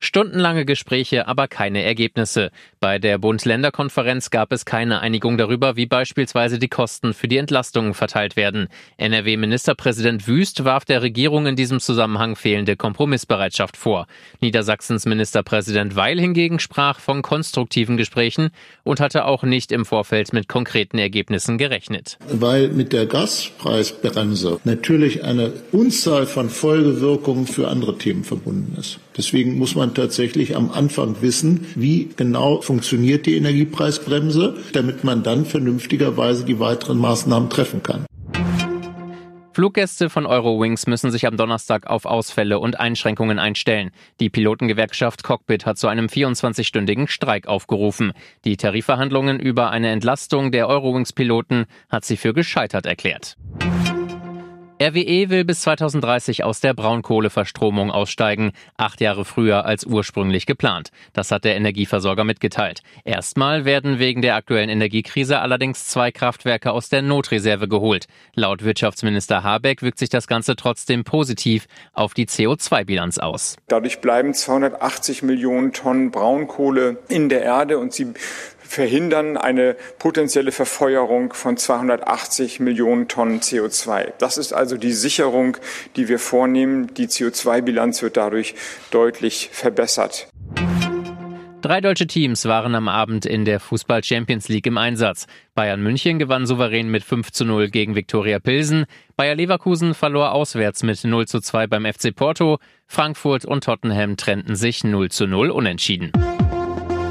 Stundenlange Gespräche, aber keine Ergebnisse. Bei der Bund-Länder-Konferenz gab es keine Einigung darüber, wie beispielsweise die Kosten für die Entlastungen verteilt werden. NRW-Ministerpräsident Wüst warf der Regierung in diesem Zusammenhang fehlende Kompromissbereitschaft vor. Niedersachsens Ministerpräsident Weil hingegen sprach von konstruktiven Gesprächen und hatte auch nicht im Vorfeld mit konkreten Ergebnissen gerechnet. Weil mit der Gaspreisbremse natürlich eine Unzahl von Folgewirkungen für andere Themen verbunden ist. Deswegen muss man tatsächlich am Anfang wissen, wie genau funktioniert die Energiepreisbremse, damit man dann vernünftigerweise die weiteren Maßnahmen treffen kann. Fluggäste von Eurowings müssen sich am Donnerstag auf Ausfälle und Einschränkungen einstellen. Die Pilotengewerkschaft Cockpit hat zu einem 24-stündigen Streik aufgerufen. Die Tarifverhandlungen über eine Entlastung der Eurowings-Piloten hat sie für gescheitert erklärt. RWE will bis 2030 aus der Braunkohleverstromung aussteigen, acht Jahre früher als ursprünglich geplant. Das hat der Energieversorger mitgeteilt. Erstmal werden wegen der aktuellen Energiekrise allerdings zwei Kraftwerke aus der Notreserve geholt. Laut Wirtschaftsminister Habeck wirkt sich das Ganze trotzdem positiv auf die CO2-Bilanz aus. Dadurch bleiben 280 Millionen Tonnen Braunkohle in der Erde und sie verhindern eine potenzielle Verfeuerung von 280 Millionen Tonnen CO2. Das ist also die Sicherung, die wir vornehmen. Die CO2-Bilanz wird dadurch deutlich verbessert. Drei deutsche Teams waren am Abend in der Fußball Champions League im Einsatz. Bayern München gewann souverän mit 5 zu 0 gegen Viktoria Pilsen. Bayer Leverkusen verlor auswärts mit 0 zu 2 beim FC Porto. Frankfurt und Tottenham trennten sich 0 zu 0 unentschieden.